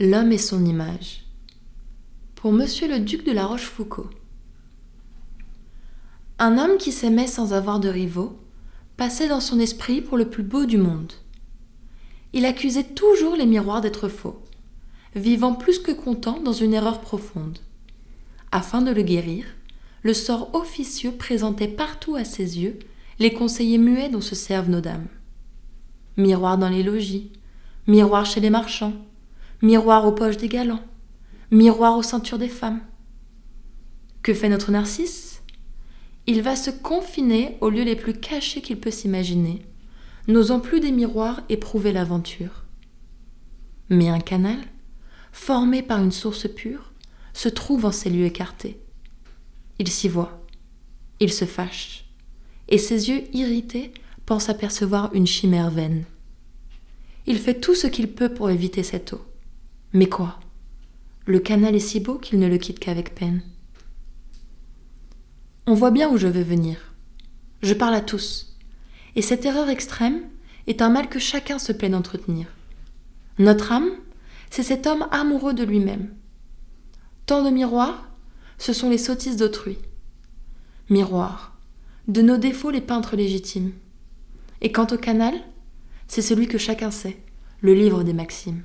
L'homme et son image. Pour Monsieur le duc de la Rochefoucauld. Un homme qui s'aimait sans avoir de rivaux passait dans son esprit pour le plus beau du monde. Il accusait toujours les miroirs d'être faux, vivant plus que content dans une erreur profonde. Afin de le guérir, le sort officieux présentait partout à ses yeux les conseillers muets dont se servent nos dames. Miroir dans les logis, miroir chez les marchands, miroir aux poches des galants, miroir aux ceintures des femmes. Que fait notre Narcisse? Il va se confiner aux lieux les plus cachés qu'il peut s'imaginer, n'osant plus des miroirs éprouver l'aventure. Mais un canal, formé par une source pure, se trouve en ces lieux écartés. Il s'y voit, il se fâche, et ses yeux irrités pensent apercevoir une chimère vaine. Il fait tout ce qu'il peut pour éviter cette eau. Mais quoi? Le canal est si beau qu'il ne le quitte qu'avec peine. On voit bien où je veux venir. Je parle à tous. Et cette erreur extrême est un mal que chacun se plaît d'entretenir. Notre âme, c'est cet homme amoureux de lui-même. Tant de miroirs, ce sont les sottises d'autrui. Miroirs, de nos défauts les peintres légitimes. Et quant au canal, c'est celui que chacun sait, le livre des maximes.